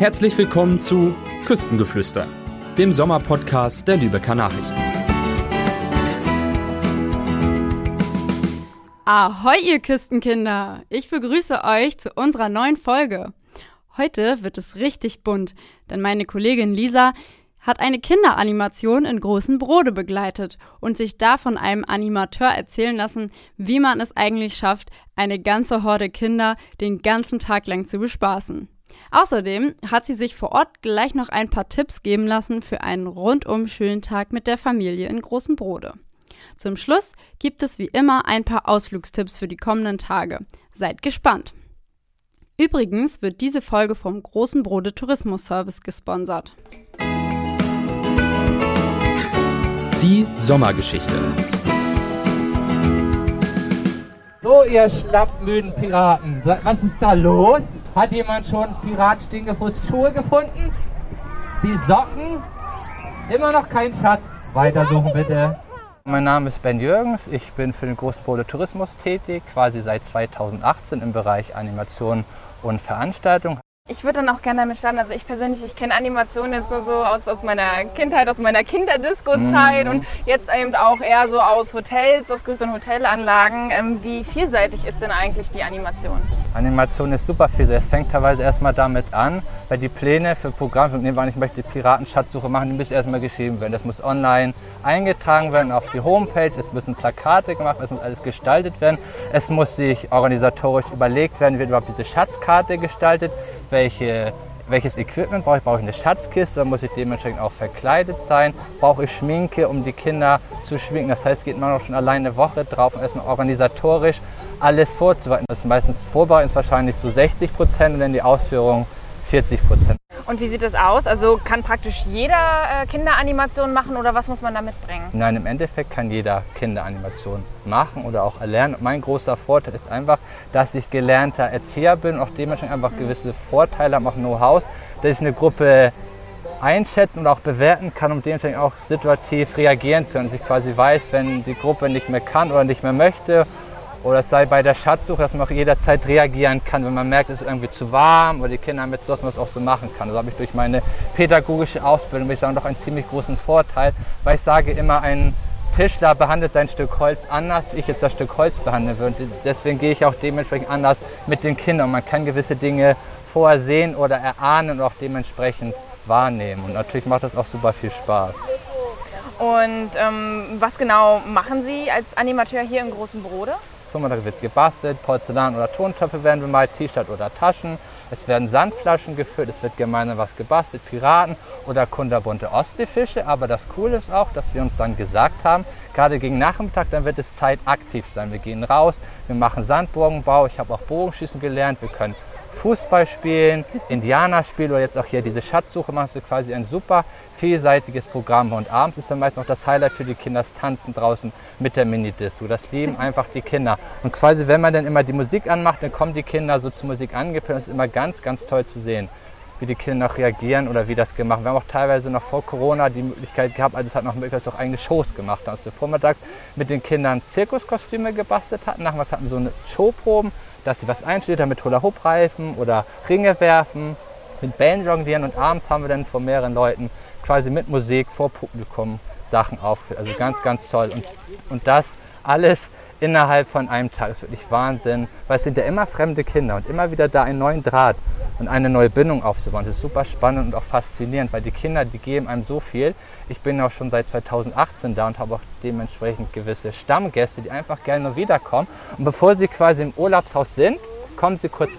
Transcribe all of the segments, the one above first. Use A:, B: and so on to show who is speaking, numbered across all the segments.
A: Herzlich willkommen zu Küstengeflüster, dem Sommerpodcast der Lübecker Nachrichten.
B: Ahoi, ihr Küstenkinder! Ich begrüße euch zu unserer neuen Folge. Heute wird es richtig bunt, denn meine Kollegin Lisa hat eine Kinderanimation in großen Brode begleitet und sich da von einem Animateur erzählen lassen, wie man es eigentlich schafft, eine ganze Horde Kinder den ganzen Tag lang zu bespaßen. Außerdem hat sie sich vor Ort gleich noch ein paar Tipps geben lassen für einen rundum schönen Tag mit der Familie in Großen Brode. Zum Schluss gibt es wie immer ein paar Ausflugstipps für die kommenden Tage. Seid gespannt. Übrigens wird diese Folge vom Großen Brode Tourismus Service gesponsert.
A: Die Sommergeschichte.
C: So, ihr schlappmüden Piraten, was ist da los? Hat jemand schon Pirat Stinkefuß Schuhe gefunden? Die Socken? Immer noch kein Schatz. Weitersuchen bitte.
D: Mein Name ist Ben Jürgens, ich bin für den Großpole Tourismus tätig, quasi seit 2018 im Bereich Animation und Veranstaltung.
E: Ich würde dann auch gerne damit starten. Also ich persönlich, ich kenne Animationen jetzt nur so aus, aus meiner Kindheit, aus meiner Kinderdisco-Zeit mhm. und jetzt eben auch eher so aus Hotels, aus größeren Hotelanlagen. Ähm, wie vielseitig ist denn eigentlich die Animation?
D: Animation ist super vielseitig. Es fängt teilweise erstmal damit an, weil die Pläne für Programme, nehmen wir an, ich möchte Piratenschatzsuche machen, die müssen erstmal geschrieben werden. Das muss online eingetragen werden auf die Homepage, es müssen Plakate gemacht werden, es muss alles gestaltet werden. Es muss sich organisatorisch überlegt werden, wie wird überhaupt diese Schatzkarte gestaltet welche, welches Equipment brauche ich. Brauche ich eine Schatzkiste, dann muss ich dementsprechend auch verkleidet sein. Brauche ich Schminke, um die Kinder zu schminken. Das heißt, geht man auch schon alleine eine Woche drauf, um erstmal organisatorisch alles vorzubereiten. Das ist meistens Vorbereiten ist wahrscheinlich so 60 Prozent und dann die Ausführung 40 Prozent.
E: Und wie sieht das aus? Also kann praktisch jeder äh, Kinderanimation machen oder was muss man da mitbringen?
D: Nein, im Endeffekt kann jeder Kinderanimation machen oder auch erlernen. mein großer Vorteil ist einfach, dass ich gelernter Erzieher bin und auch dementsprechend einfach gewisse Vorteile habe, auch Know-how, dass ich eine Gruppe einschätzen und auch bewerten kann, um dementsprechend auch situativ reagieren zu können. Dass ich quasi weiß, wenn die Gruppe nicht mehr kann oder nicht mehr möchte oder es sei bei der Schatzsuche, dass man auch jederzeit reagieren kann, wenn man merkt, es ist irgendwie zu warm oder die Kinder haben jetzt Durst, man das auch so machen kann. Das habe ich durch meine pädagogische Ausbildung, würde ich sagen, doch einen ziemlich großen Vorteil, weil ich sage immer, ein Tischler behandelt sein Stück Holz anders, wie ich jetzt das Stück Holz behandeln würde. Deswegen gehe ich auch dementsprechend anders mit den Kindern. Man kann gewisse Dinge vorsehen oder erahnen und auch dementsprechend wahrnehmen. Und natürlich macht das auch super viel Spaß.
E: Und ähm, was genau machen Sie als Animateur hier im Großen
D: Da wird gebastelt, Porzellan- oder Tontöpfe werden bemalt, T-Shirt oder Taschen. Es werden Sandflaschen gefüllt, es wird gemeinsam was gebastelt, Piraten oder kunderbunte Ostseefische. Aber das Coole ist auch, dass wir uns dann gesagt haben, gerade gegen Nachmittag, dann wird es Zeit aktiv sein. Wir gehen raus, wir machen Sandburgenbau, ich habe auch Bogenschießen gelernt, wir können Fußball spielen, Indianer spielen oder jetzt auch hier diese Schatzsuche machst du quasi ein super vielseitiges Programm. Und abends ist dann meist noch das Highlight für die Kinder, das Tanzen draußen mit der Minidisco. Das lieben einfach die Kinder. Und quasi, wenn man dann immer die Musik anmacht, dann kommen die Kinder so zur Musik angepasst. Das ist immer ganz, ganz toll zu sehen wie die Kinder noch reagieren oder wie das gemacht wird. Wir haben auch teilweise noch vor Corona die Möglichkeit gehabt, also es hat noch wir auch eigene Shows gemacht. Dass wir vormittags mit den Kindern Zirkuskostüme gebastelt hatten. Nachmittags hatten so eine Showproben dass sie was einstudiert haben mit Hula-Hoop-Reifen oder Ringe werfen, mit Bällen jonglieren und abends haben wir dann von mehreren Leuten quasi mit Musik vor Publikum Sachen aufgeführt. Also ganz, ganz toll. Und, und das alles innerhalb von einem Tag ist wirklich Wahnsinn, weil es sind ja immer fremde Kinder und immer wieder da einen neuen Draht und eine neue Bindung aufzubauen. Das ist super spannend und auch faszinierend, weil die Kinder, die geben einem so viel. Ich bin auch schon seit 2018 da und habe auch dementsprechend gewisse Stammgäste, die einfach gerne wiederkommen. Und bevor sie quasi im Urlaubshaus sind, kommen sie kurz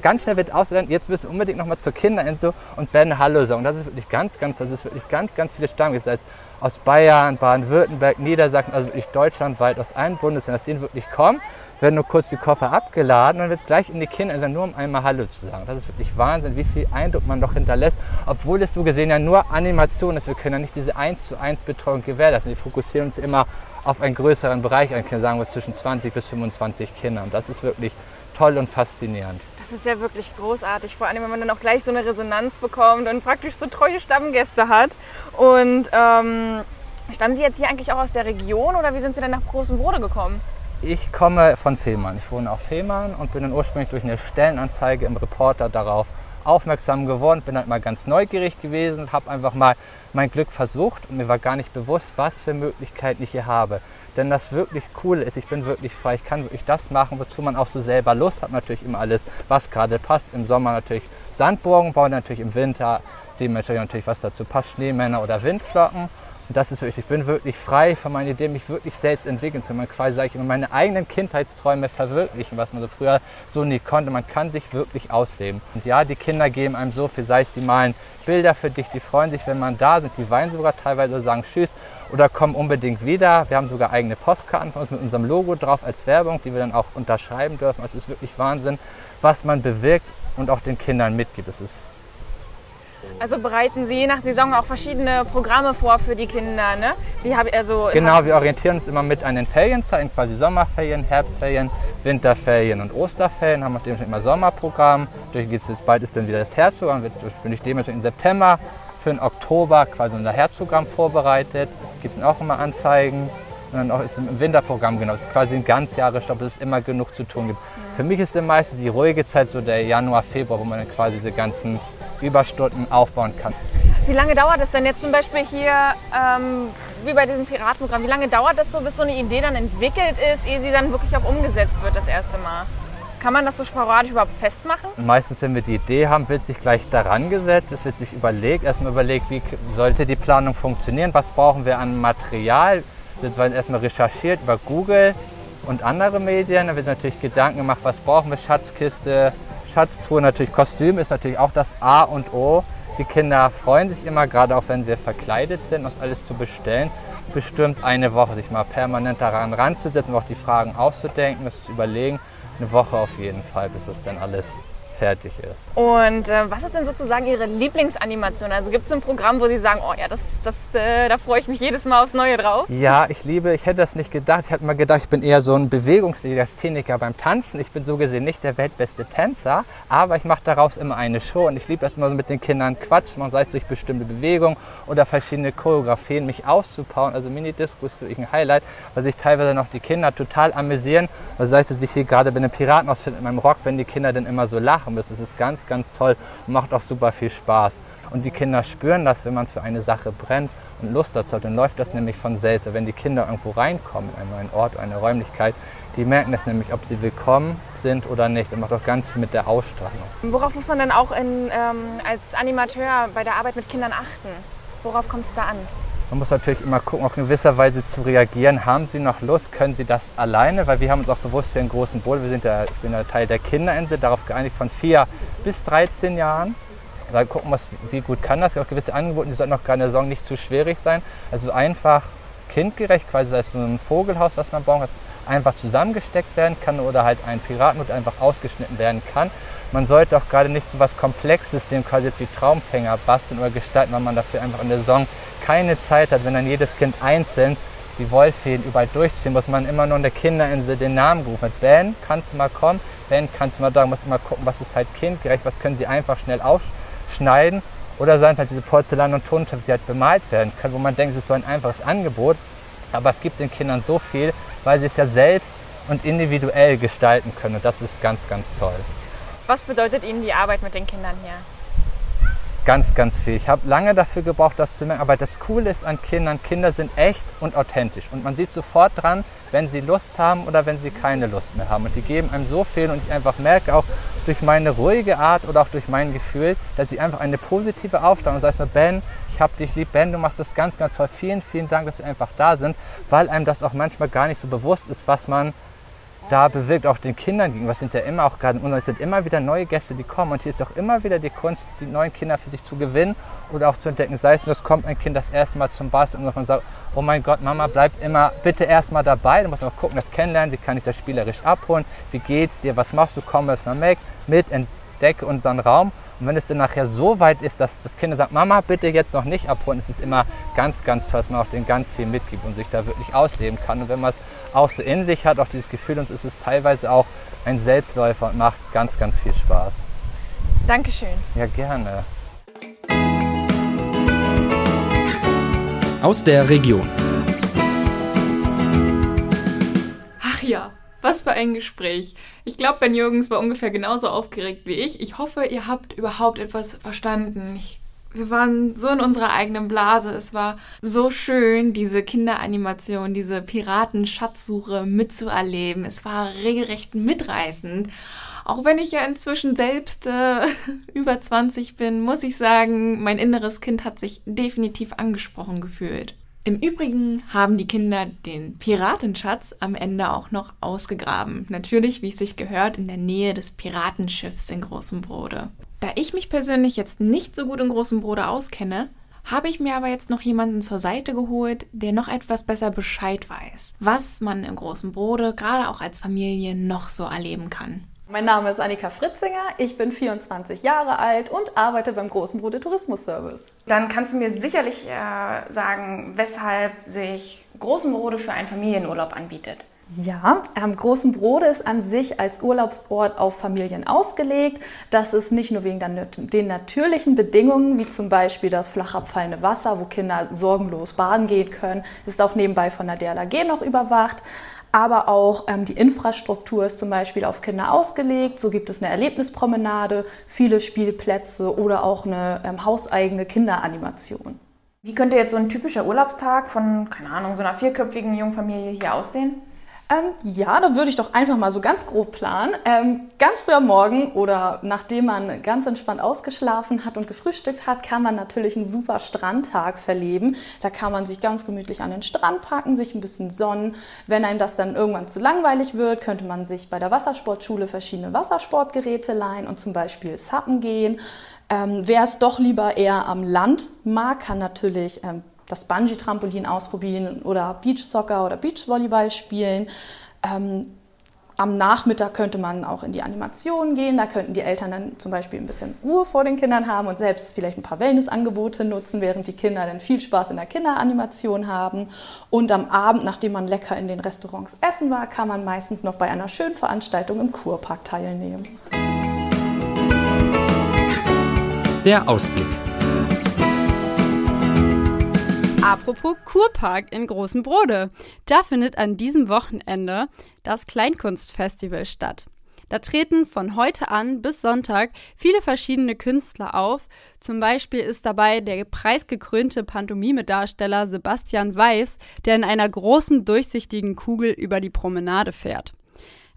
D: ganz schnell wird ausgelernt, jetzt müssen wir unbedingt nochmal zur Kinderinsel und Ben Hallo sagen. Das ist wirklich ganz, ganz, das ist wirklich ganz, ganz viele Stammgäste. Das heißt, aus Bayern, Baden-Württemberg, Niedersachsen, also wirklich deutschlandweit, aus allen Bundesländern, dass die wirklich kommen, werden nur kurz die Koffer abgeladen und wird gleich in die Kinder, nur um einmal Hallo zu sagen. Das ist wirklich Wahnsinn, wie viel Eindruck man doch hinterlässt, obwohl es so gesehen ja nur Animation ist. Wir können ja nicht diese 1 zu 1 Betreuung gewährleisten. Wir fokussieren uns immer auf einen größeren Bereich, sagen wir zwischen 20 bis 25 Kindern. Das ist wirklich toll und faszinierend.
E: Das ist ja wirklich großartig, vor allem wenn man dann auch gleich so eine Resonanz bekommt und praktisch so treue Stammgäste hat. Und ähm, stammen Sie jetzt hier eigentlich auch aus der Region oder wie sind Sie denn nach Großen Brode gekommen?
D: Ich komme von Fehmarn. Ich wohne auf Fehmarn und bin dann ursprünglich durch eine Stellenanzeige im Reporter darauf aufmerksam geworden, bin halt mal ganz neugierig gewesen, habe einfach mal mein Glück versucht und mir war gar nicht bewusst, was für Möglichkeiten ich hier habe. Denn das wirklich Coole ist, ich bin wirklich frei, ich kann wirklich das machen, wozu man auch so selber Lust hat. Natürlich immer alles, was gerade passt. Im Sommer natürlich Sandburgen bauen, natürlich im Winter dementsprechend natürlich was dazu passt, Schneemänner oder Windflocken. Das ist wirklich, ich bin wirklich frei von meinen Ideen, mich wirklich selbst entwickeln zu können. Quasi sage ich immer, meine eigenen Kindheitsträume verwirklichen, was man so früher so nie konnte. Man kann sich wirklich ausleben. Und ja, die Kinder geben einem so viel, sei es sie malen Bilder für dich, die freuen sich, wenn man da sind, die weinen sogar teilweise, sagen Tschüss oder kommen unbedingt wieder. Wir haben sogar eigene Postkarten von uns mit unserem Logo drauf als Werbung, die wir dann auch unterschreiben dürfen. Es ist wirklich Wahnsinn, was man bewirkt und auch den Kindern mitgibt. Es ist
E: also bereiten Sie je nach Saison auch verschiedene Programme vor für die Kinder, ne?
D: Wie hab, also genau, wir orientieren uns immer mit an den Ferienzeiten, quasi Sommerferien, Herbstferien, Winterferien und Osterferien. Haben wir dementsprechend immer Sommerprogramm. Durch geht's jetzt bald ist dann wieder das Herbstprogramm, wird bin ich dementsprechend im September für den Oktober quasi unser Herbstprogramm vorbereitet. Gibt es auch immer Anzeigen. Und dann auch ist im Winterprogramm genau. Es ist quasi ein Ganzjahresstopp, dass es immer genug zu tun gibt. Mhm. Für mich ist dann meistens die ruhige Zeit so der Januar, Februar, wo man dann quasi diese ganzen Überstunden aufbauen kann.
E: Wie lange dauert es denn jetzt zum Beispiel hier, ähm, wie bei diesem Piratenprogramm, wie lange dauert das so, bis so eine Idee dann entwickelt ist, ehe sie dann wirklich auch umgesetzt wird das erste Mal? Kann man das so sporadisch überhaupt festmachen?
D: Meistens, wenn wir die Idee haben, wird sich gleich daran gesetzt. Es wird sich überlegt, erstmal überlegt, wie sollte die Planung funktionieren, was brauchen wir an Material. Es wird erstmal recherchiert über Google und andere Medien. Da wird natürlich Gedanken gemacht, was brauchen wir, Schatzkiste, Schatztruhe natürlich, Kostüm ist natürlich auch das A und O. Die Kinder freuen sich immer, gerade auch wenn sie verkleidet sind, das alles zu bestellen. Bestimmt eine Woche sich mal permanent daran ranzusetzen, auch die Fragen auszudenken, das zu überlegen. Eine Woche auf jeden Fall, bis das dann alles fertig ist.
E: Und äh, was ist denn sozusagen Ihre Lieblingsanimation? Also gibt es ein Programm, wo Sie sagen, oh ja, das, das, äh, da freue ich mich jedes Mal aufs Neue drauf?
D: Ja, ich liebe, ich hätte das nicht gedacht. Ich hatte mal gedacht, ich bin eher so ein Bewegungslegastheniker beim Tanzen. Ich bin so gesehen nicht der weltbeste Tänzer, aber ich mache daraus immer eine Show und ich liebe das immer so mit den Kindern Quatsch, man sei es durch bestimmte Bewegungen oder verschiedene Choreografien, mich auszubauen. Also Mini-Disco ist für mich ein Highlight, weil sich teilweise noch die Kinder total amüsieren. Also sei es, wie ich hier gerade bei einem Piratenausfit in meinem Rock, wenn die Kinder dann immer so lachen machen müsst. Es ist ganz, ganz toll und macht auch super viel Spaß. Und die Kinder spüren das, wenn man für eine Sache brennt und Lust dazu hat. Dann läuft das nämlich von selbst. Wenn die Kinder irgendwo reinkommen in einen neuen Ort, eine Räumlichkeit, die merken das nämlich, ob sie willkommen sind oder nicht. Das macht auch ganz viel mit der Ausstrahlung.
E: Worauf muss man denn auch in, ähm, als Animateur bei der Arbeit mit Kindern achten? Worauf kommt es da an?
D: Man muss natürlich immer gucken, auch in gewisser Weise zu reagieren. Haben Sie noch Lust? Können Sie das alleine? Weil wir haben uns auch bewusst hier in großen Boot, wir sind ja, ich bin ja Teil der Kinderinsel, darauf geeinigt von 4 bis 13 Jahren. Da gucken wir, wie gut kann das. Auch gewisse Angebote, die sollten auch gerade in der Saison nicht zu schwierig sein. Also einfach kindgerecht, quasi das so ein Vogelhaus, was man bauen kann, einfach zusammengesteckt werden kann oder halt ein Piratenhut einfach ausgeschnitten werden kann. Man sollte auch gerade nicht so was Komplexes, dem quasi jetzt wie Traumfänger basteln oder gestalten, weil man dafür einfach in der Saison keine Zeit hat, wenn dann jedes Kind einzeln die Wollfäden überall durchziehen muss, man immer nur in der Kinderinsel den Namen gerufen hat. Ben, kannst du mal kommen? Ben, kannst du mal da? Muss immer gucken, was ist halt kindgerecht, was können sie einfach schnell aufschneiden. Oder seien es halt diese Porzellan- und Tontöpfe, die halt bemalt werden können, wo man denkt, es ist so ein einfaches Angebot. Aber es gibt den Kindern so viel, weil sie es ja selbst und individuell gestalten können. Und das ist ganz, ganz toll.
E: Was bedeutet Ihnen die Arbeit mit den Kindern hier?
D: Ganz, ganz viel. Ich habe lange dafür gebraucht, das zu merken. Aber das Coole ist an Kindern, Kinder sind echt und authentisch. Und man sieht sofort dran, wenn sie Lust haben oder wenn sie keine Lust mehr haben. Und die geben einem so viel. Und ich einfach merke auch durch meine ruhige Art oder auch durch mein Gefühl, dass sie einfach eine positive Aufstellung. Das heißt nur, Ben, ich habe dich lieb. Ben, du machst das ganz, ganz toll. Vielen, vielen Dank, dass sie einfach da sind. Weil einem das auch manchmal gar nicht so bewusst ist, was man da bewirkt auch den Kindern gegenüber. Es sind ja immer auch gerade, es sind immer wieder neue Gäste, die kommen. Und hier ist auch immer wieder die Kunst, die neuen Kinder für sich zu gewinnen oder auch zu entdecken. Sei es, es kommt ein Kind das erste Mal zum Bass und sagt, oh mein Gott, Mama, bleib immer bitte erstmal dabei. Da muss man auch gucken, das kennenlernen, wie kann ich das spielerisch abholen, wie geht's dir, was machst du, komm erstmal mit, mit, entdecke unseren Raum. Und wenn es dann nachher so weit ist, dass das Kind sagt, Mama, bitte jetzt noch nicht abholen, ist es immer ganz, ganz toll, dass man auch den ganz viel mitgibt und sich da wirklich ausleben kann. Und wenn man es auch so in sich hat, auch dieses Gefühl, uns ist es teilweise auch ein Selbstläufer und macht ganz, ganz viel Spaß.
E: Dankeschön.
D: Ja, gerne.
A: Aus der Region.
B: Ach ja,
F: Was für ein Gespräch. Ich glaube, Ben Jürgens war ungefähr genauso aufgeregt wie ich. Ich hoffe, ihr habt überhaupt etwas verstanden. Ich, wir waren so in unserer eigenen Blase. Es war so schön, diese Kinderanimation, diese Piraten-Schatzsuche mitzuerleben. Es war regelrecht mitreißend. Auch wenn ich ja inzwischen selbst äh, über 20 bin, muss ich sagen, mein inneres Kind hat sich definitiv angesprochen gefühlt. Im Übrigen haben die Kinder den Piratenschatz am Ende auch noch ausgegraben. Natürlich, wie es sich gehört, in der Nähe des Piratenschiffs in Großem Brode. Da ich mich persönlich jetzt nicht so gut in Großem Brode auskenne, habe ich mir aber jetzt noch jemanden zur Seite geholt, der noch etwas besser Bescheid weiß, was man in Großem Brode gerade auch als Familie noch so erleben kann.
G: Mein Name ist Annika Fritzinger, ich bin 24 Jahre alt und arbeite beim Großen Brode Tourismusservice.
E: Dann kannst du mir sicherlich äh, sagen, weshalb sich Großen Brode für einen Familienurlaub anbietet.
G: Ja, ähm, Großen Brode ist an sich als Urlaubsort auf Familien ausgelegt. Das ist nicht nur wegen den natürlichen Bedingungen, wie zum Beispiel das flach abfallende Wasser, wo Kinder sorgenlos baden gehen können, ist auch nebenbei von der DLAG noch überwacht aber auch ähm, die Infrastruktur ist zum Beispiel auf Kinder ausgelegt. So gibt es eine Erlebnispromenade, viele Spielplätze oder auch eine ähm, hauseigene Kinderanimation.
E: Wie könnte jetzt so ein typischer Urlaubstag von, keine Ahnung, so einer vierköpfigen Jungfamilie hier aussehen?
G: Ähm, ja, da würde ich doch einfach mal so ganz grob planen. Ähm, ganz früh am Morgen oder nachdem man ganz entspannt ausgeschlafen hat und gefrühstückt hat, kann man natürlich einen super Strandtag verleben. Da kann man sich ganz gemütlich an den Strand packen, sich ein bisschen sonnen. Wenn einem das dann irgendwann zu langweilig wird, könnte man sich bei der Wassersportschule verschiedene Wassersportgeräte leihen und zum Beispiel Sappen gehen. Ähm, Wer es doch lieber eher am Land mag, kann natürlich ähm, das Bungee-Trampolin ausprobieren oder Beachsoccer oder Beachvolleyball spielen. Ähm, am Nachmittag könnte man auch in die Animation gehen. Da könnten die Eltern dann zum Beispiel ein bisschen Ruhe vor den Kindern haben und selbst vielleicht ein paar Wellnessangebote nutzen, während die Kinder dann viel Spaß in der Kinderanimation haben. Und am Abend, nachdem man lecker in den Restaurants essen war, kann man meistens noch bei einer schönen Veranstaltung im Kurpark teilnehmen.
A: Der Ausblick.
B: Apropos Kurpark in Großen Brode. Da findet an diesem Wochenende das Kleinkunstfestival statt. Da treten von heute an bis Sonntag viele verschiedene Künstler auf. Zum Beispiel ist dabei der preisgekrönte Pantomime-Darsteller Sebastian Weiß, der in einer großen durchsichtigen Kugel über die Promenade fährt.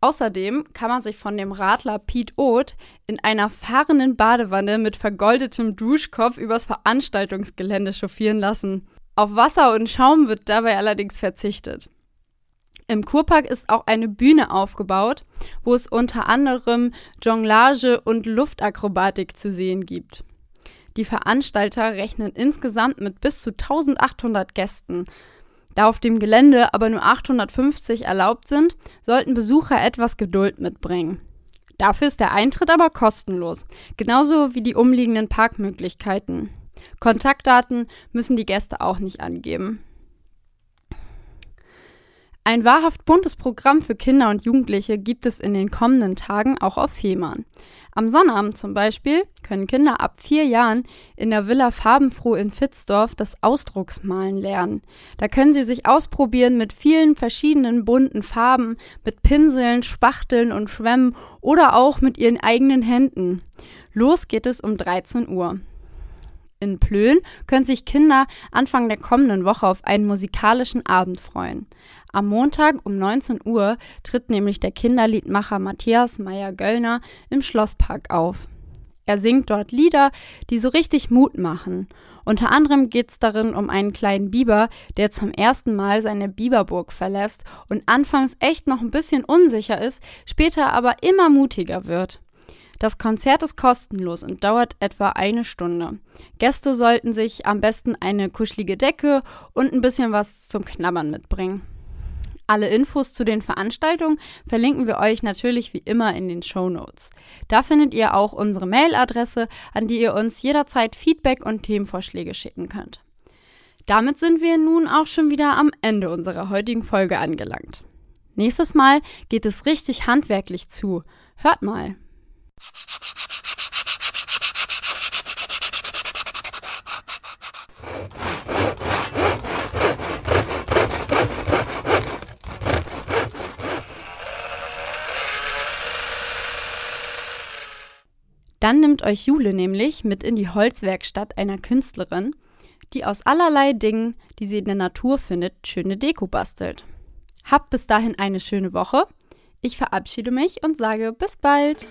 B: Außerdem kann man sich von dem Radler Piet Oth in einer fahrenden Badewanne mit vergoldetem Duschkopf übers Veranstaltungsgelände chauffieren lassen. Auf Wasser und Schaum wird dabei allerdings verzichtet. Im Kurpark ist auch eine Bühne aufgebaut, wo es unter anderem Jonglage und Luftakrobatik zu sehen gibt. Die Veranstalter rechnen insgesamt mit bis zu 1800 Gästen. Da auf dem Gelände aber nur 850 erlaubt sind, sollten Besucher etwas Geduld mitbringen. Dafür ist der Eintritt aber kostenlos, genauso wie die umliegenden Parkmöglichkeiten. Kontaktdaten müssen die Gäste auch nicht angeben. Ein wahrhaft buntes Programm für Kinder und Jugendliche gibt es in den kommenden Tagen auch auf Fehmarn. Am Sonnabend zum Beispiel können Kinder ab vier Jahren in der Villa Farbenfroh in Fitzdorf das Ausdrucksmalen lernen. Da können sie sich ausprobieren mit vielen verschiedenen bunten Farben, mit Pinseln, Spachteln und Schwämmen oder auch mit ihren eigenen Händen. Los geht es um 13 Uhr. In Plön können sich Kinder Anfang der kommenden Woche auf einen musikalischen Abend freuen. Am Montag um 19 Uhr tritt nämlich der Kinderliedmacher Matthias Meyer-Göllner im Schlosspark auf. Er singt dort Lieder, die so richtig Mut machen. Unter anderem geht es darin um einen kleinen Biber, der zum ersten Mal seine Biberburg verlässt und anfangs echt noch ein bisschen unsicher ist, später aber immer mutiger wird. Das Konzert ist kostenlos und dauert etwa eine Stunde. Gäste sollten sich am besten eine kuschelige Decke und ein bisschen was zum Knabbern mitbringen. Alle Infos zu den Veranstaltungen verlinken wir euch natürlich wie immer in den Show Notes. Da findet ihr auch unsere Mailadresse, an die ihr uns jederzeit Feedback und Themenvorschläge schicken könnt. Damit sind wir nun auch schon wieder am Ende unserer heutigen Folge angelangt. Nächstes Mal geht es richtig handwerklich zu. Hört mal. Dann nimmt euch Jule nämlich mit in die Holzwerkstatt einer Künstlerin, die aus allerlei Dingen, die sie in der Natur findet, schöne Deko bastelt. Habt bis dahin eine schöne Woche. Ich verabschiede mich und sage bis bald.